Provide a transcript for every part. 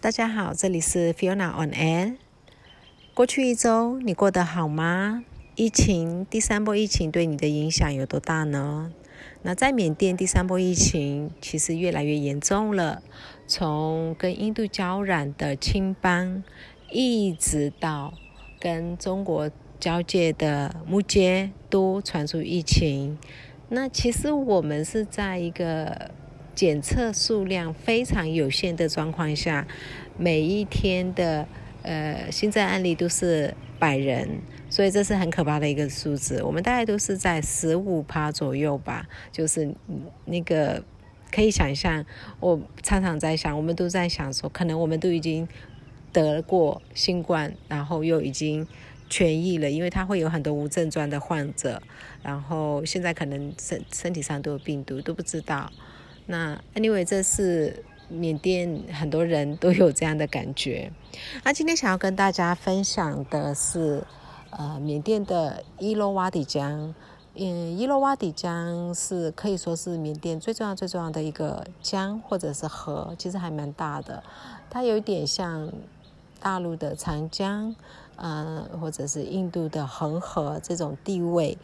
大家好，这里是 Fiona on Air。过去一周你过得好吗？疫情第三波疫情对你的影响有多大呢？那在缅甸第三波疫情其实越来越严重了，从跟印度交染的青邦，一直到跟中国交界的木街都传出疫情。那其实我们是在一个。检测数量非常有限的状况下，每一天的呃新增案例都是百人，所以这是很可怕的一个数字。我们大概都是在十五趴左右吧，就是那个可以想象。我常常在想，我们都在想说，可能我们都已经得过新冠，然后又已经痊愈了，因为它会有很多无症状的患者，然后现在可能身身体上都有病毒，都不知道。那 anyway，这是缅甸很多人都有这样的感觉。那今天想要跟大家分享的是，呃，缅甸的伊洛瓦底江。嗯，伊洛瓦底江是可以说是缅甸最重要、最重要的一个江或者是河，其实还蛮大的。它有一点像大陆的长江，呃，或者是印度的恒河这种地位。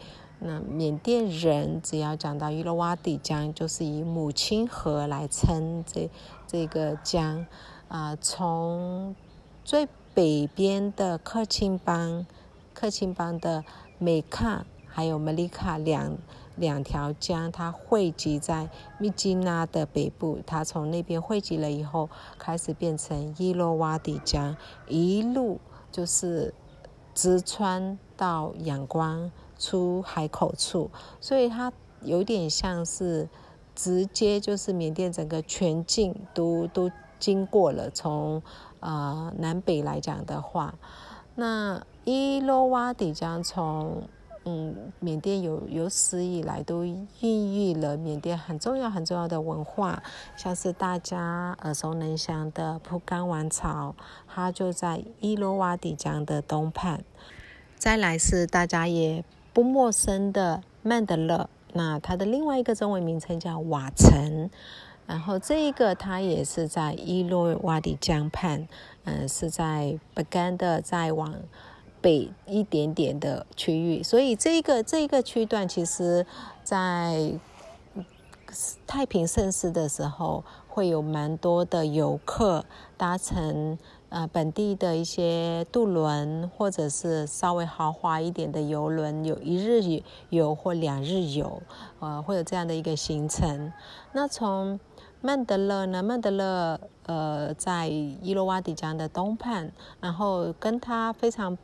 那缅甸人只要讲到伊洛瓦底江，就是以母亲河来称这这个江，啊，从最北边的克钦邦，克钦邦的美卡还有梅里卡两两条江，它汇集在密基纳的北部，它从那边汇集了以后，开始变成伊洛瓦底江，一路就是直穿到仰光。出海口处，所以它有点像是直接就是缅甸整个全境都都经过了。从呃南北来讲的话，那伊洛瓦底江从嗯缅甸有有史以来都孕育了缅甸很重要很重要的文化，像是大家耳熟能详的蒲甘王朝，它就在伊洛瓦底江的东畔。再来是大家也。不陌生的曼德勒，那它的另外一个中文名称叫瓦城，然后这一个它也是在伊洛瓦底江畔，嗯，是在不甘的再往北一点点的区域，所以这一个这一个区段，其实在太平盛世的时候，会有蛮多的游客搭乘。呃，本地的一些渡轮，或者是稍微豪华一点的游轮，有一日游或两日游，呃，会有这样的一个行程。那从曼德勒呢？曼德勒呃，在伊洛瓦底江的东畔，然后跟它非常。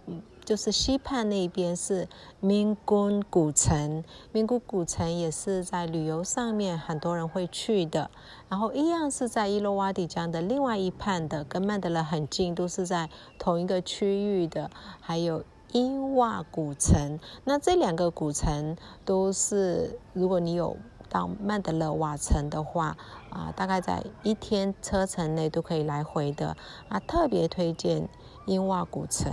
就是西畔那边是明宫古城，明宫古城也是在旅游上面很多人会去的。然后一样是在伊洛瓦底江的另外一畔的，跟曼德勒很近，都是在同一个区域的。还有伊瓦古城，那这两个古城都是，如果你有到曼德勒瓦城的话，啊，大概在一天车程内都可以来回的。啊，特别推荐伊瓦古城。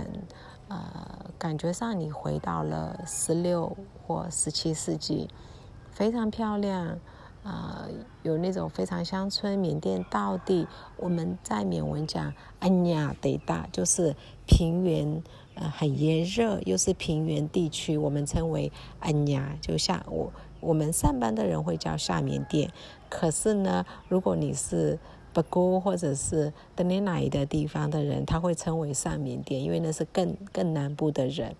呃，感觉上你回到了十六或十七世纪，非常漂亮，啊，有那种非常乡村缅甸道地。我们在缅文讲安雅得大，就是平原，呃，很炎热，又是平原地区，我们称为安雅。就像我我们上班的人会叫下缅甸，可是呢，如果你是不过，或者是德里乃的地方的人，他会称为上缅甸，因为那是更更南部的人，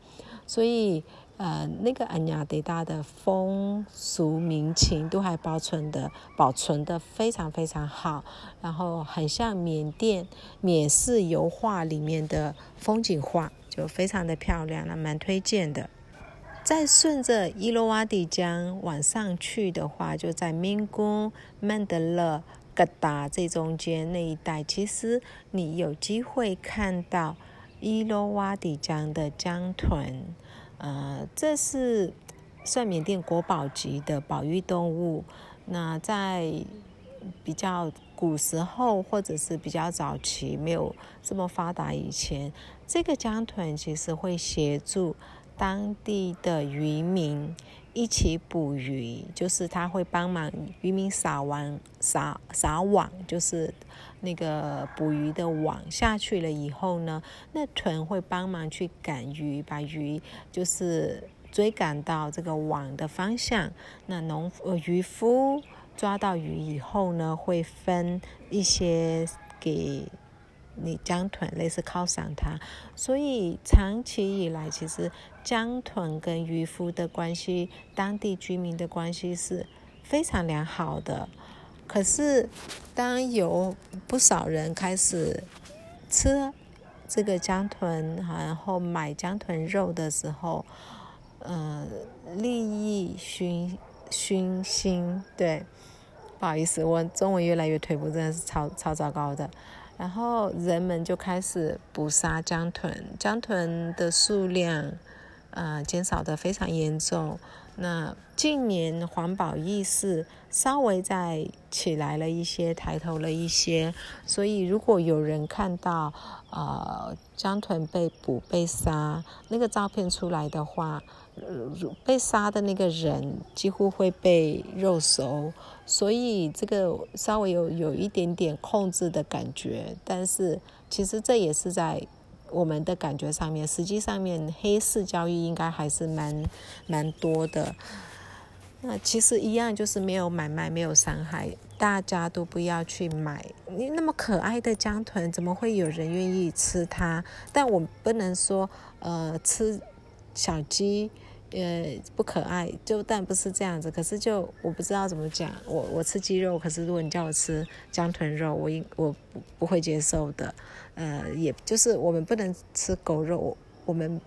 所以呃，那个安雅德大的风俗民情都还保存的保存的非常非常好，然后很像缅甸缅式油画里面的风景画，就非常的漂亮，那蛮推荐的。再顺着伊洛瓦底江往上去的话，就在明宫曼德勒。疙瘩这中间那一带，其实你有机会看到伊洛瓦底江的江豚，呃，这是算缅甸国宝级的保育动物。那在比较古时候，或者是比较早期没有这么发达以前，这个江豚其实会协助当地的渔民一起捕鱼，就是他会帮忙渔民撒网、撒撒网，就是那个捕鱼的网下去了以后呢，那豚会帮忙去赶鱼，把鱼就是追赶到这个网的方向。那农呃渔夫抓到鱼以后呢，会分一些给。你江豚类似犒赏它，所以长期以来，其实江豚跟渔夫的关系，当地居民的关系是非常良好的。可是，当有不少人开始吃这个江豚，然后买江豚肉的时候，呃，利益熏熏心，对，不好意思，我中文越来越退步，真的是超超糟糕的。然后人们就开始捕杀江豚，江豚的数量，呃，减少的非常严重。那近年环保意识稍微在起来了一些，抬头了一些。所以如果有人看到，呃，江豚被捕被杀那个照片出来的话，被杀的那个人几乎会被肉熟，所以这个稍微有有一点点控制的感觉，但是其实这也是在我们的感觉上面，实际上面黑市交易应该还是蛮蛮多的。那其实一样就是没有买卖，没有伤害，大家都不要去买。你那么可爱的江豚，怎么会有人愿意吃它？但我不能说呃吃小鸡。呃，不可爱，就但不是这样子。可是就我不知道怎么讲，我我吃鸡肉，可是如果你叫我吃江豚肉，我应我不会接受的。呃，也就是我们不能吃狗肉，我们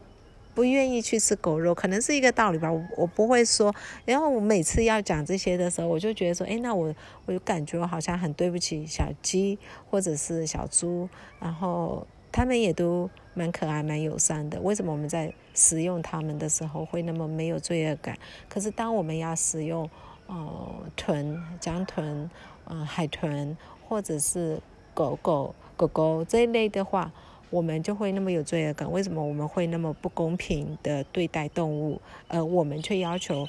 不愿意去吃狗肉，可能是一个道理吧。我我不会说，然后我每次要讲这些的时候，我就觉得说，哎，那我我就感觉我好像很对不起小鸡或者是小猪，然后他们也都。蛮可爱、蛮友善的。为什么我们在使用它们的时候会那么没有罪恶感？可是当我们要使用呃豚、江豚、呃海豚或者是狗狗、狗狗这一类的话，我们就会那么有罪恶感。为什么我们会那么不公平的对待动物？而我们却要求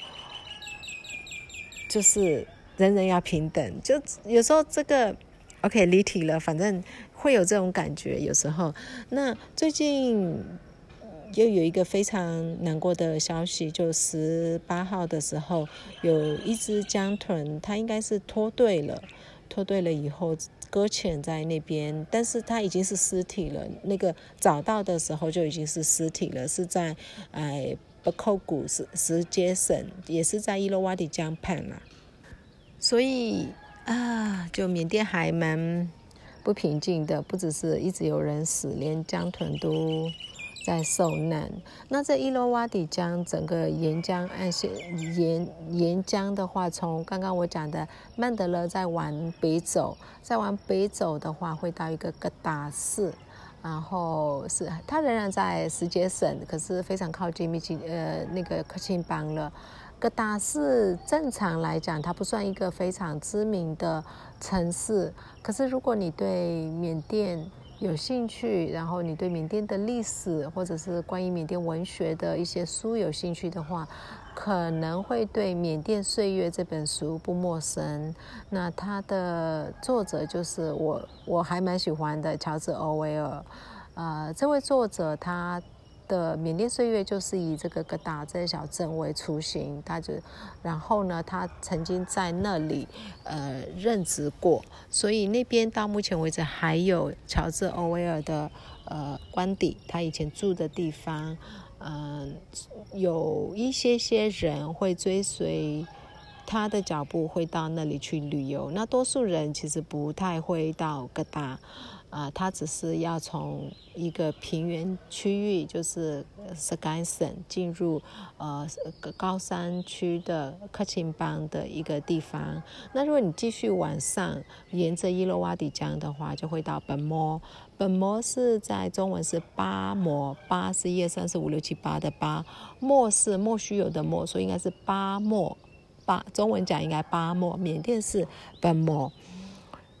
就是人人要平等？就有时候这个 OK 离题了，反正。会有这种感觉，有时候。那最近又有一个非常难过的消息，就十八号的时候，有一只江豚，它应该是脱队了，脱队了以后搁浅在那边，但是它已经是尸体了。那个找到的时候就已经是尸体了，是在哎不扣谷石石阶省，也是在伊洛瓦底江畔嘛。所以啊，就缅甸还蛮。不平静的，不只是一直有人死，连江豚都在受难。那这伊洛瓦底江整个沿江岸线沿沿江的话，从刚刚我讲的曼德勒再往北走，再往北走的话，会到一个格达市，然后是它仍然在石碣省，可是非常靠近密集呃那个克钦邦了。格达市正常来讲，它不算一个非常知名的城市。可是，如果你对缅甸有兴趣，然后你对缅甸的历史或者是关于缅甸文学的一些书有兴趣的话，可能会对《缅甸岁月》这本书不陌生。那它的作者就是我，我还蛮喜欢的乔治·欧威尔。呃，这位作者他。的缅甸岁月就是以这个格达这个小镇为雏形，他就，然后呢，他曾经在那里呃任职过，所以那边到目前为止还有乔治·欧威尔的呃官邸，他以前住的地方，嗯，有一些些人会追随他的脚步，会到那里去旅游，那多数人其实不太会到格达。啊，他只是要从一个平原区域，就是斯干省进入呃高山区的克钦邦的一个地方。那如果你继续往上，沿着伊洛瓦底江的话，就会到本摩。本摩是在中文是巴摩，巴是一二三四五六七八的巴，莫是莫须有的莫，所以应该是巴莫。巴中文讲应该巴莫，缅甸是本摩。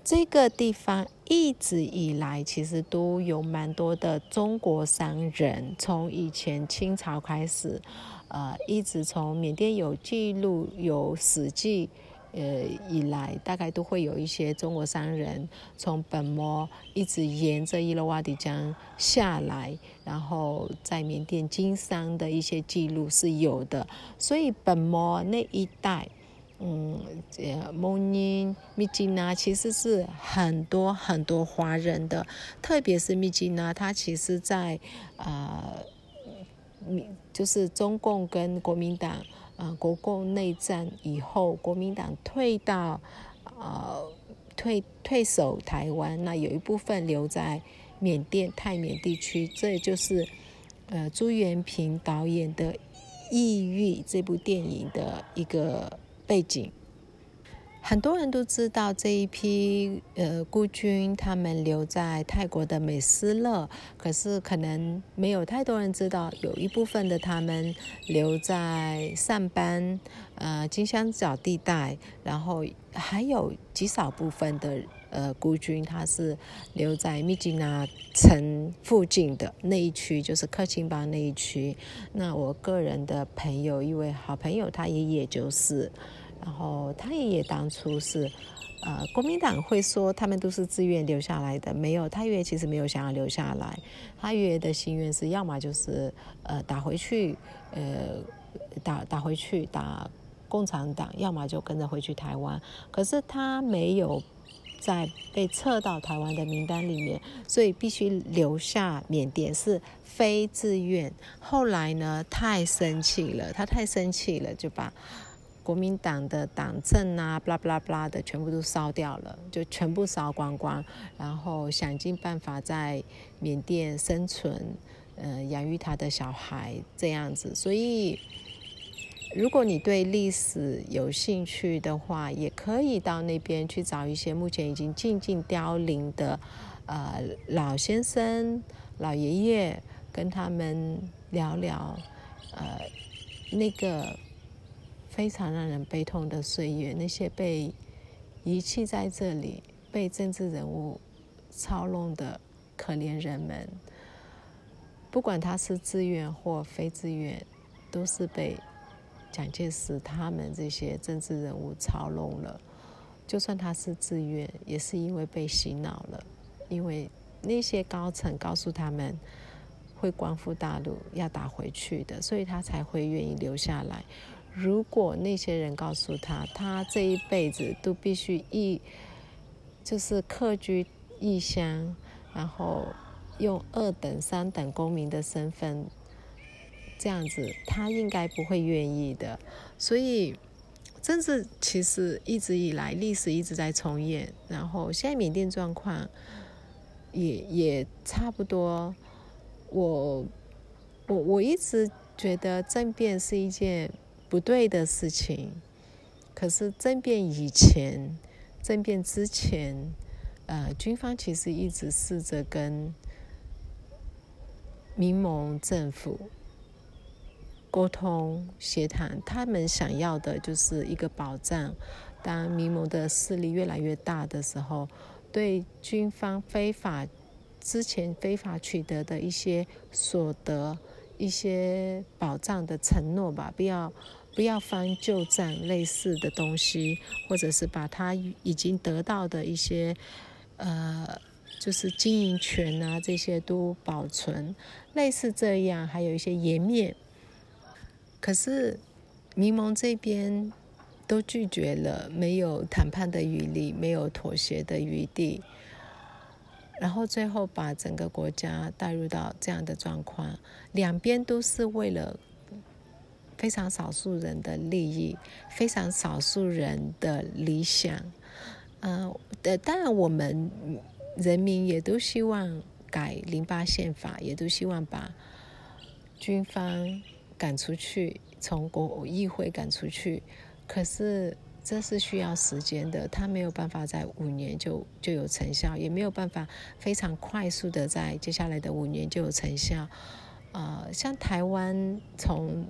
这个地方一直以来其实都有蛮多的中国商人，从以前清朝开始，呃，一直从缅甸有记录有史记。呃，以来大概都会有一些中国商人从本摩一直沿着伊洛瓦底江下来，然后在缅甸经商的一些记录是有的。所以本摩那一带，嗯，呃蒙尼、密吉纳其实是很多很多华人的，特别是密吉纳，它其实在呃，就是中共跟国民党。啊，国共内战以后，国民党退到，呃，退退守台湾，那有一部分留在缅甸泰缅地区，这也就是，呃，朱元平导演的《异域》这部电影的一个背景。很多人都知道这一批呃孤军，他们留在泰国的美斯乐，可是可能没有太多人知道，有一部分的他们留在上班，呃金香角地带，然后还有极少部分的呃孤军，他是留在密吉纳城附近的那一区，就是克钦邦那一区。那我个人的朋友，一位好朋友，他爷爷就是。然后他爷爷当初是，呃，国民党会说他们都是自愿留下来的，没有，他爷爷其实没有想要留下来，他爷爷的心愿是要么就是呃打回去，呃打打回去打共产党，要么就跟着回去台湾。可是他没有在被撤到台湾的名单里面，所以必须留下缅甸是非自愿。后来呢，太生气了，他太生气了，就把。国民党的党政啊，巴拉巴拉巴拉的，全部都烧掉了，就全部烧光光，然后想尽办法在缅甸生存，呃，养育他的小孩这样子。所以，如果你对历史有兴趣的话，也可以到那边去找一些目前已经静静凋零的，呃，老先生、老爷爷，跟他们聊聊，呃，那个。非常让人悲痛的岁月，那些被遗弃在这里、被政治人物操弄的可怜人们，不管他是自愿或非自愿，都是被蒋介石他们这些政治人物操弄了。就算他是自愿，也是因为被洗脑了，因为那些高层告诉他们会光复大陆，要打回去的，所以他才会愿意留下来。如果那些人告诉他，他这一辈子都必须异，就是客居异乡，然后用二等、三等公民的身份，这样子，他应该不会愿意的。所以，政治其实一直以来历史一直在重演，然后现在缅甸状况也也差不多。我我我一直觉得政变是一件。不对的事情，可是政变以前、政变之前，呃，军方其实一直试着跟民盟政府沟通协谈，他们想要的就是一个保障。当民盟的势力越来越大的时候，对军方非法之前非法取得的一些所得、一些保障的承诺吧，不要。不要翻旧账，类似的东西，或者是把他已经得到的一些，呃，就是经营权啊，这些都保存，类似这样，还有一些颜面。可是，民盟这边都拒绝了，没有谈判的余地，没有妥协的余地，然后最后把整个国家带入到这样的状况，两边都是为了。非常少数人的利益，非常少数人的理想，呃，的当然我们人民也都希望改零八宪法，也都希望把军方赶出去，从国议会赶出去。可是这是需要时间的，他没有办法在五年就就有成效，也没有办法非常快速的在接下来的五年就有成效。呃，像台湾从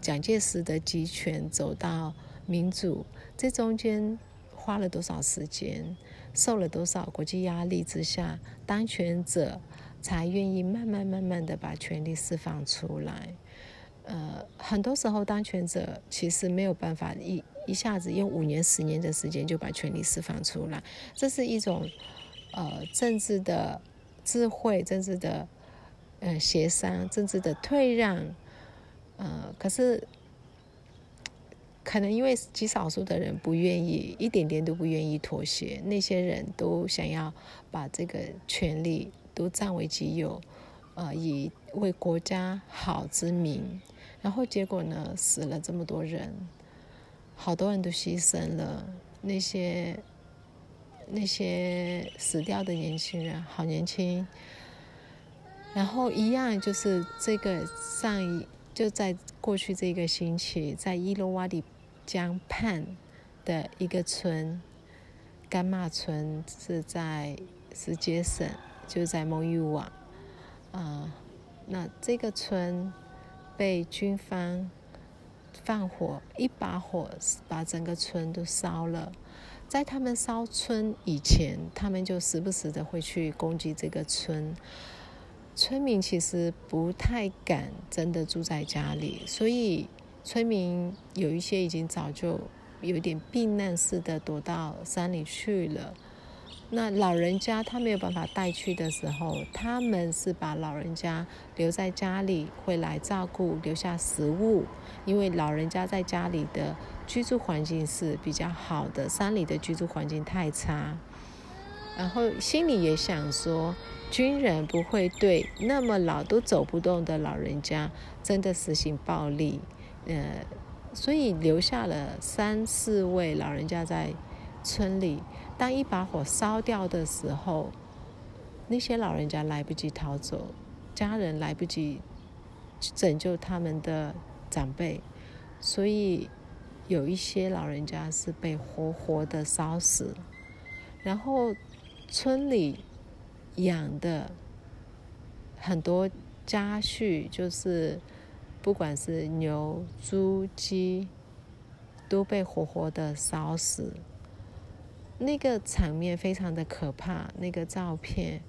蒋介石的集权走到民主，这中间花了多少时间？受了多少国际压力之下，当权者才愿意慢慢慢慢的把权力释放出来。呃，很多时候当权者其实没有办法一一下子用五年、十年的时间就把权力释放出来，这是一种呃政治的智慧、政治的呃协商、政治的退让。呃，可是。可能因为极少数的人不愿意，一点点都不愿意妥协，那些人都想要把这个权利都占为己有，呃，以为国家好之名，然后结果呢，死了这么多人，好多人都牺牲了，那些那些死掉的年轻人好年轻，然后一样就是这个上一就在过去这个星期，在伊洛瓦底。江畔的一个村，甘马村是在石阶省，就在蒙语网。啊，那这个村被军方放火，一把火把整个村都烧了。在他们烧村以前，他们就时不时的会去攻击这个村。村民其实不太敢真的住在家里，所以。村民有一些已经早就有点避难似的躲到山里去了。那老人家他没有办法带去的时候，他们是把老人家留在家里，会来照顾，留下食物。因为老人家在家里的居住环境是比较好的，山里的居住环境太差。然后心里也想说，军人不会对那么老都走不动的老人家真的实行暴力。呃，所以留下了三四位老人家在村里。当一把火烧掉的时候，那些老人家来不及逃走，家人来不及拯救他们的长辈，所以有一些老人家是被活活的烧死。然后村里养的很多家畜就是。不管是牛、猪、鸡，都被活活的烧死，那个场面非常的可怕。那个照片，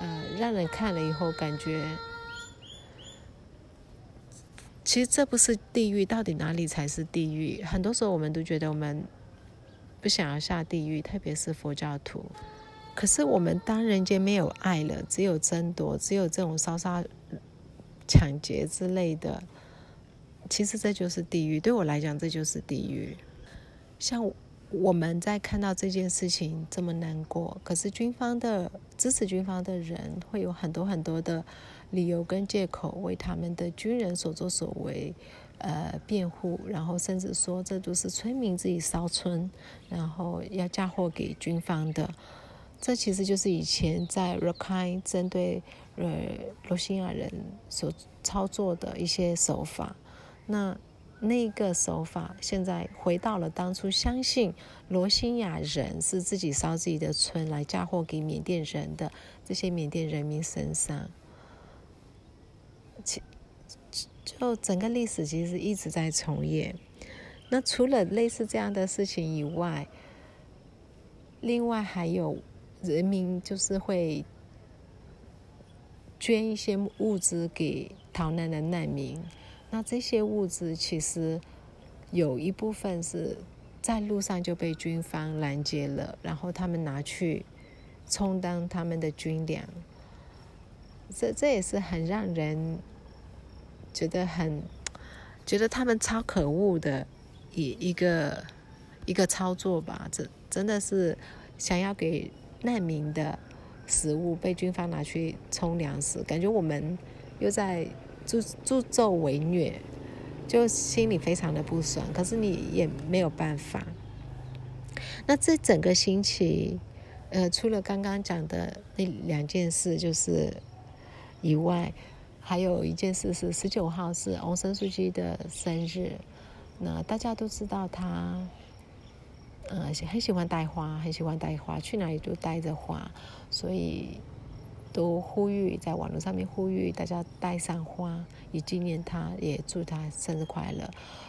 呃，让人看了以后感觉，其实这不是地狱，到底哪里才是地狱？很多时候我们都觉得我们不想要下地狱，特别是佛教徒。可是我们当人间没有爱了，只有争夺，只有这种烧杀。抢劫之类的，其实这就是地狱。对我来讲，这就是地狱。像我们在看到这件事情这么难过，可是军方的支持军方的人会有很多很多的理由跟借口为他们的军人所作所为呃辩护，然后甚至说这都是村民自己烧村，然后要嫁祸给军方的。这其实就是以前在 Rakhine 针对呃罗兴亚人所操作的一些手法。那那个手法现在回到了当初相信罗兴亚人是自己烧自己的村来嫁祸给缅甸人的这些缅甸人民身上。其就整个历史其实一直在重演。那除了类似这样的事情以外，另外还有。人民就是会捐一些物资给逃难的难民，那这些物资其实有一部分是在路上就被军方拦截了，然后他们拿去充当他们的军粮。这这也是很让人觉得很觉得他们超可恶的一一个一个操作吧？这真的是想要给。难民的食物被军方拿去充粮食，感觉我们又在助助纣为虐，就心里非常的不爽。可是你也没有办法。那这整个星期，呃，除了刚刚讲的那两件事就是以外，还有一件事是十九号是翁生书记的生日。那大家都知道他。呃，很喜欢带花，很喜欢带花，去哪里都带着花，所以都呼吁在网络上面呼吁大家带上花，以纪念他，也祝他生日快乐。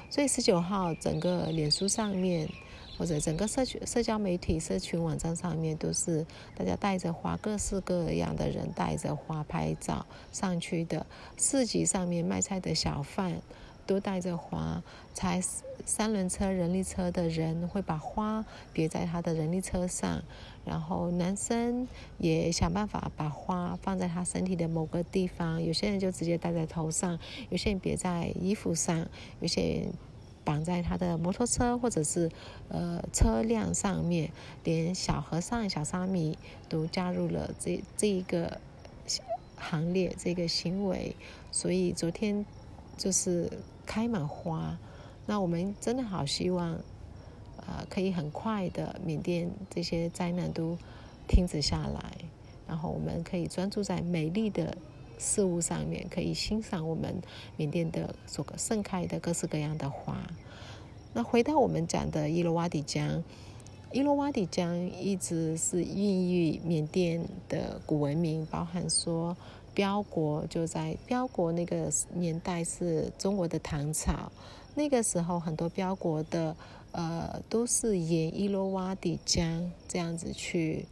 所以十九号整个脸书上面，或者整个社群社交媒体、社群网站上面，都是大家带着花，各式各样的人带着花拍照上去的。市集上面卖菜的小贩都带着花，才三轮车、人力车的人会把花别在他的人力车上，然后男生也想办法把花放在他身体的某个地方。有些人就直接戴在头上，有些人别在衣服上，有些人。绑在他的摩托车或者是呃车辆上面，连小和尚、小沙弥都加入了这这一个行列，这个行为。所以昨天就是开满花，那我们真的好希望，呃，可以很快的缅甸这些灾难都停止下来，然后我们可以专注在美丽的。事物上面可以欣赏我们缅甸的所盛开的各式各样的花。那回到我们讲的伊洛瓦底江，伊洛瓦底江一直是孕育缅甸的古文明，包含说标国就在标国那个年代是中国的唐朝，那个时候很多标国的呃都是沿伊洛瓦底江这样子去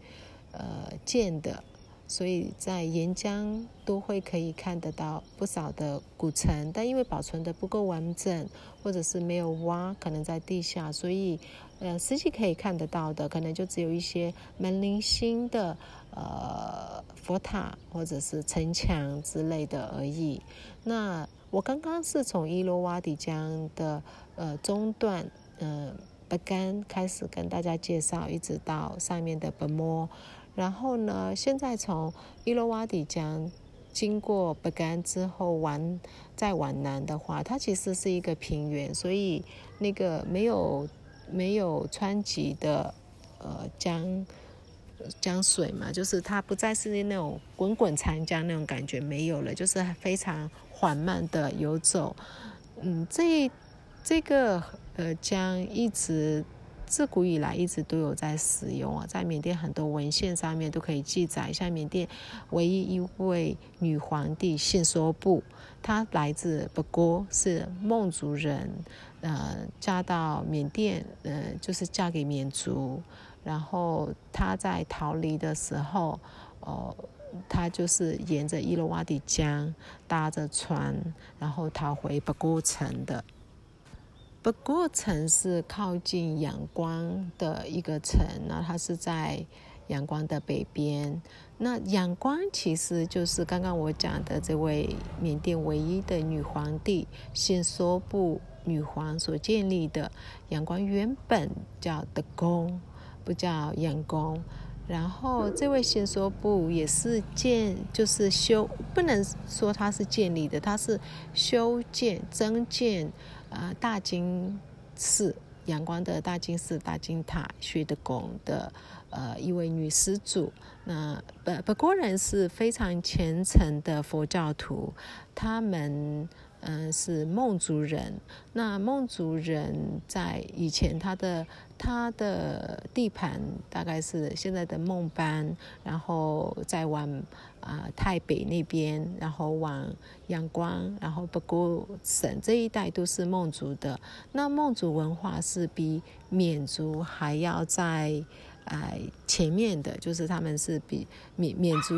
呃建的。所以在沿江都会可以看得到不少的古城，但因为保存的不够完整，或者是没有挖，可能在地下，所以呃实际可以看得到的，可能就只有一些门铃星的呃佛塔或者是城墙之类的而已。那我刚刚是从伊洛瓦底江的呃中段，嗯，巴干开始跟大家介绍，一直到上面的本摩。然后呢？现在从伊洛瓦底江经过巴干之后，往再往南的话，它其实是一个平原，所以那个没有没有湍急的呃江江水嘛，就是它不再是那种滚滚长江那种感觉没有了，就是非常缓慢的游走。嗯，这这个呃江一直。自古以来一直都有在使用啊，在缅甸很多文献上面都可以记载，像缅甸唯一一位女皇帝信说布，她来自不过是孟族人，呃，嫁到缅甸，呃，就是嫁给缅族，然后她在逃离的时候，哦，她就是沿着伊洛瓦底江搭着船，然后逃回不过城的。不过城是靠近阳光的一个城，那它是在阳光的北边。那阳光其实就是刚刚我讲的这位缅甸唯一的女皇帝信说布女皇所建立的阳光，原本叫的宫，不叫阳宫。然后这位信说布也是建，就是修，不能说他是建立的，他是修建、增建。呃，大金寺阳光的大金寺大金塔薛德宫的呃一位女施主，那北北国人是非常虔诚的佛教徒，他们。嗯，是孟族人。那孟族人在以前，他的他的地盘大概是现在的孟班，然后再往啊太北那边，然后往阳光，然后不过省这一带都是孟族的。那孟族文化是比缅族还要在呃前面的，就是他们是比缅缅族。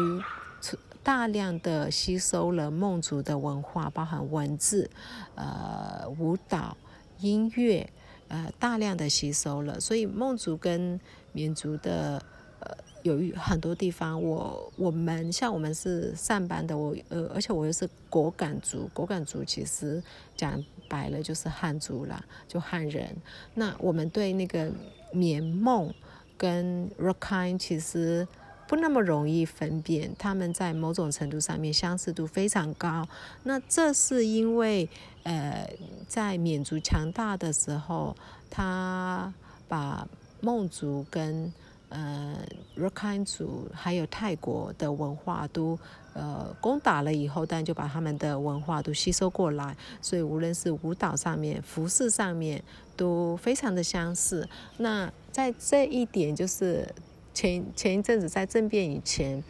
大量的吸收了孟族的文化，包含文字、呃舞蹈、音乐，呃大量的吸收了。所以孟族跟缅族的呃有很多地方，我我们像我们是上班的，我呃而且我又是果敢族，果敢族其实讲白了就是汉族啦，就汉人。那我们对那个缅孟跟罗康其实。不那么容易分辨，他们在某种程度上面相似度非常高。那这是因为，呃，在缅族强大的时候，他把孟族跟呃罗康族还有泰国的文化都呃攻打了以后，但就把他们的文化都吸收过来，所以无论是舞蹈上面、服饰上面都非常的相似。那在这一点就是。前前一阵子在政变以前，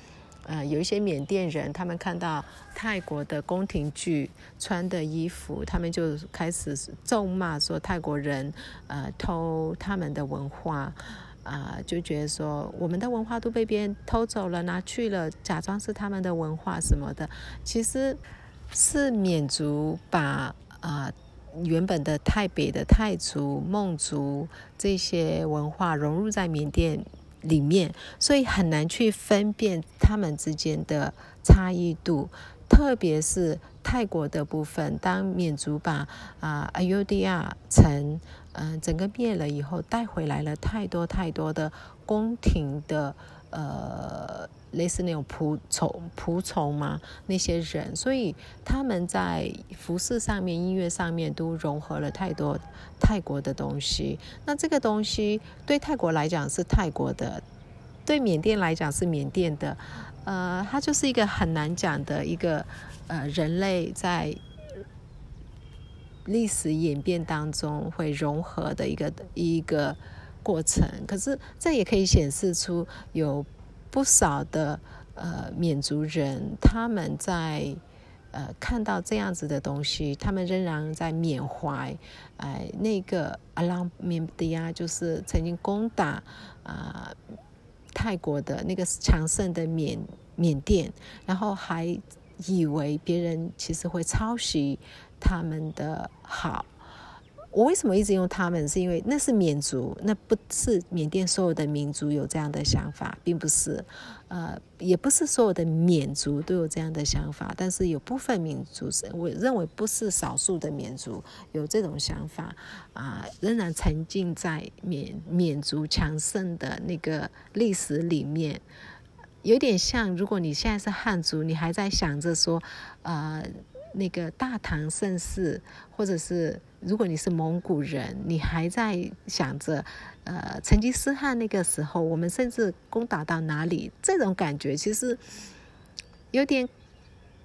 呃，有一些缅甸人，他们看到泰国的宫廷剧穿的衣服，他们就开始咒骂说泰国人呃偷他们的文化。啊，就觉得说我们的文化都被别人偷走了、拿去了，假装是他们的文化什么的，其实是缅族把啊原本的泰北的泰族、孟族这些文化融入在缅甸里面，所以很难去分辨他们之间的差异度，特别是泰国的部分，当缅族把啊阿尤迪亚城。嗯，整个灭了以后，带回来了太多太多的宫廷的呃，类似那种仆从仆从嘛，那些人，所以他们在服饰上面、音乐上面都融合了太多泰国的东西。那这个东西对泰国来讲是泰国的，对缅甸来讲是缅甸的，呃，它就是一个很难讲的一个呃，人类在。历史演变当中会融合的一个一个过程，可是这也可以显示出有不少的呃缅族人，他们在呃看到这样子的东西，他们仍然在缅怀哎那个阿拉缅迪亚，就是曾经攻打啊泰国的那个强盛的缅缅甸，然后还以为别人其实会抄袭。他们的好，我为什么一直用他们？是因为那是缅族，那不是缅甸所有的民族有这样的想法，并不是，呃，也不是所有的缅族都有这样的想法，但是有部分民族是，我认为不是少数的缅族有这种想法，啊，仍然沉浸在缅缅族强盛的那个历史里面，有点像，如果你现在是汉族，你还在想着说，呃。那个大唐盛世，或者是如果你是蒙古人，你还在想着，呃，成吉思汗那个时候，我们甚至攻打到哪里？这种感觉其实有点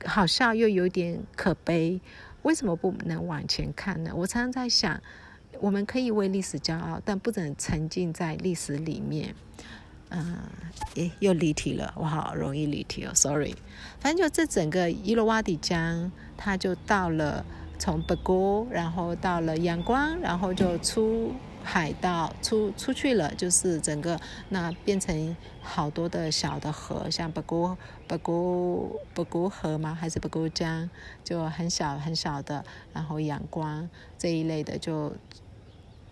好笑，又有点可悲。为什么不能往前看呢？我常常在想，我们可以为历史骄傲，但不能沉浸在历史里面。嗯，诶，又离题了，我好容易离题哦，sorry。反正就这整个伊洛瓦底江，它就到了从北沟，然后到了阳光，然后就出海到出出去了，就是整个那变成好多的小的河，像北沟北沟北沟河吗？还是北沟江？就很小很小的，然后阳光这一类的就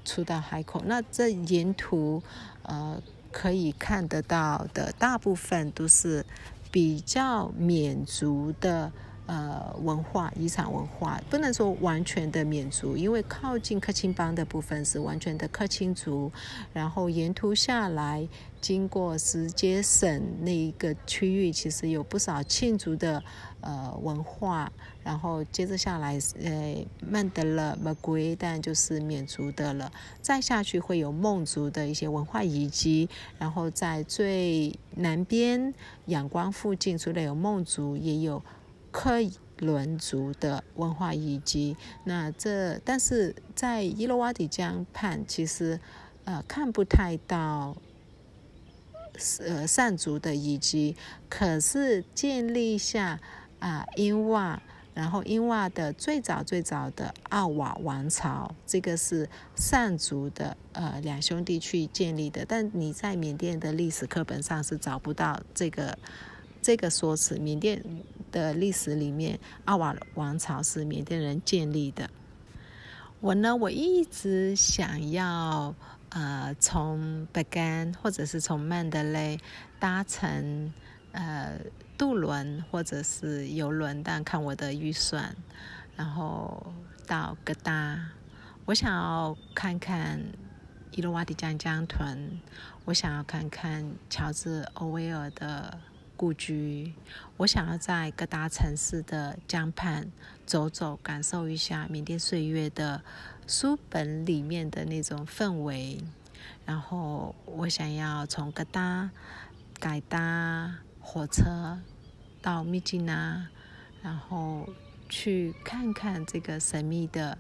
出到海口。那这沿途，呃。可以看得到的大部分都是比较缅族的呃文化遗产文化，不能说完全的缅族，因为靠近克钦邦的部分是完全的克钦族，然后沿途下来经过直接省那一个区域，其实有不少庆族的。呃，文化，然后接着下来，呃，曼德勒、马圭，但就是缅族的了。再下去会有孟族的一些文化遗迹，然后在最南边仰光附近，除了有孟族，也有克伦族的文化遗迹。那这，但是在伊洛瓦底江畔，其实呃看不太到。呃善族的遗迹，可是建立下。啊，英瓦，然后英瓦的最早最早的奥瓦王朝，这个是善族的呃两兄弟去建立的，但你在缅甸的历史课本上是找不到这个这个说辞。缅甸的历史里面，奥瓦王朝是缅甸人建立的。我呢，我一直想要呃从北干或者是从曼德勒搭乘呃。渡轮或者是游轮，但看我的预算，然后到哥达，我想要看看伊洛瓦底江江豚，我想要看看乔治·欧威尔的故居，我想要在各大城市的江畔走走，感受一下缅甸岁月的书本里面的那种氛围，然后我想要从哥达改搭。火车到密吉拿，然后去看看这个神秘的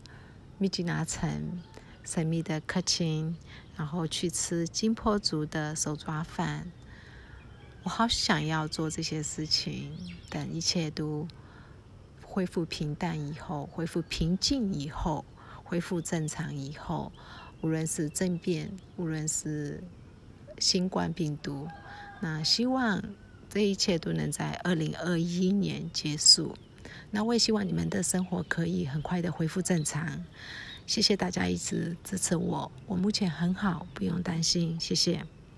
密吉拿城，神秘的克钦，然后去吃金坡族的手抓饭。我好想要做这些事情，等一切都恢复平淡以后，恢复平静以后，恢复正常以后，无论是政变，无论是新冠病毒，那希望这一切都能在二零二一年结束。那我也希望你们的生活可以很快的恢复正常。谢谢大家一直支持我，我目前很好，不用担心，谢谢。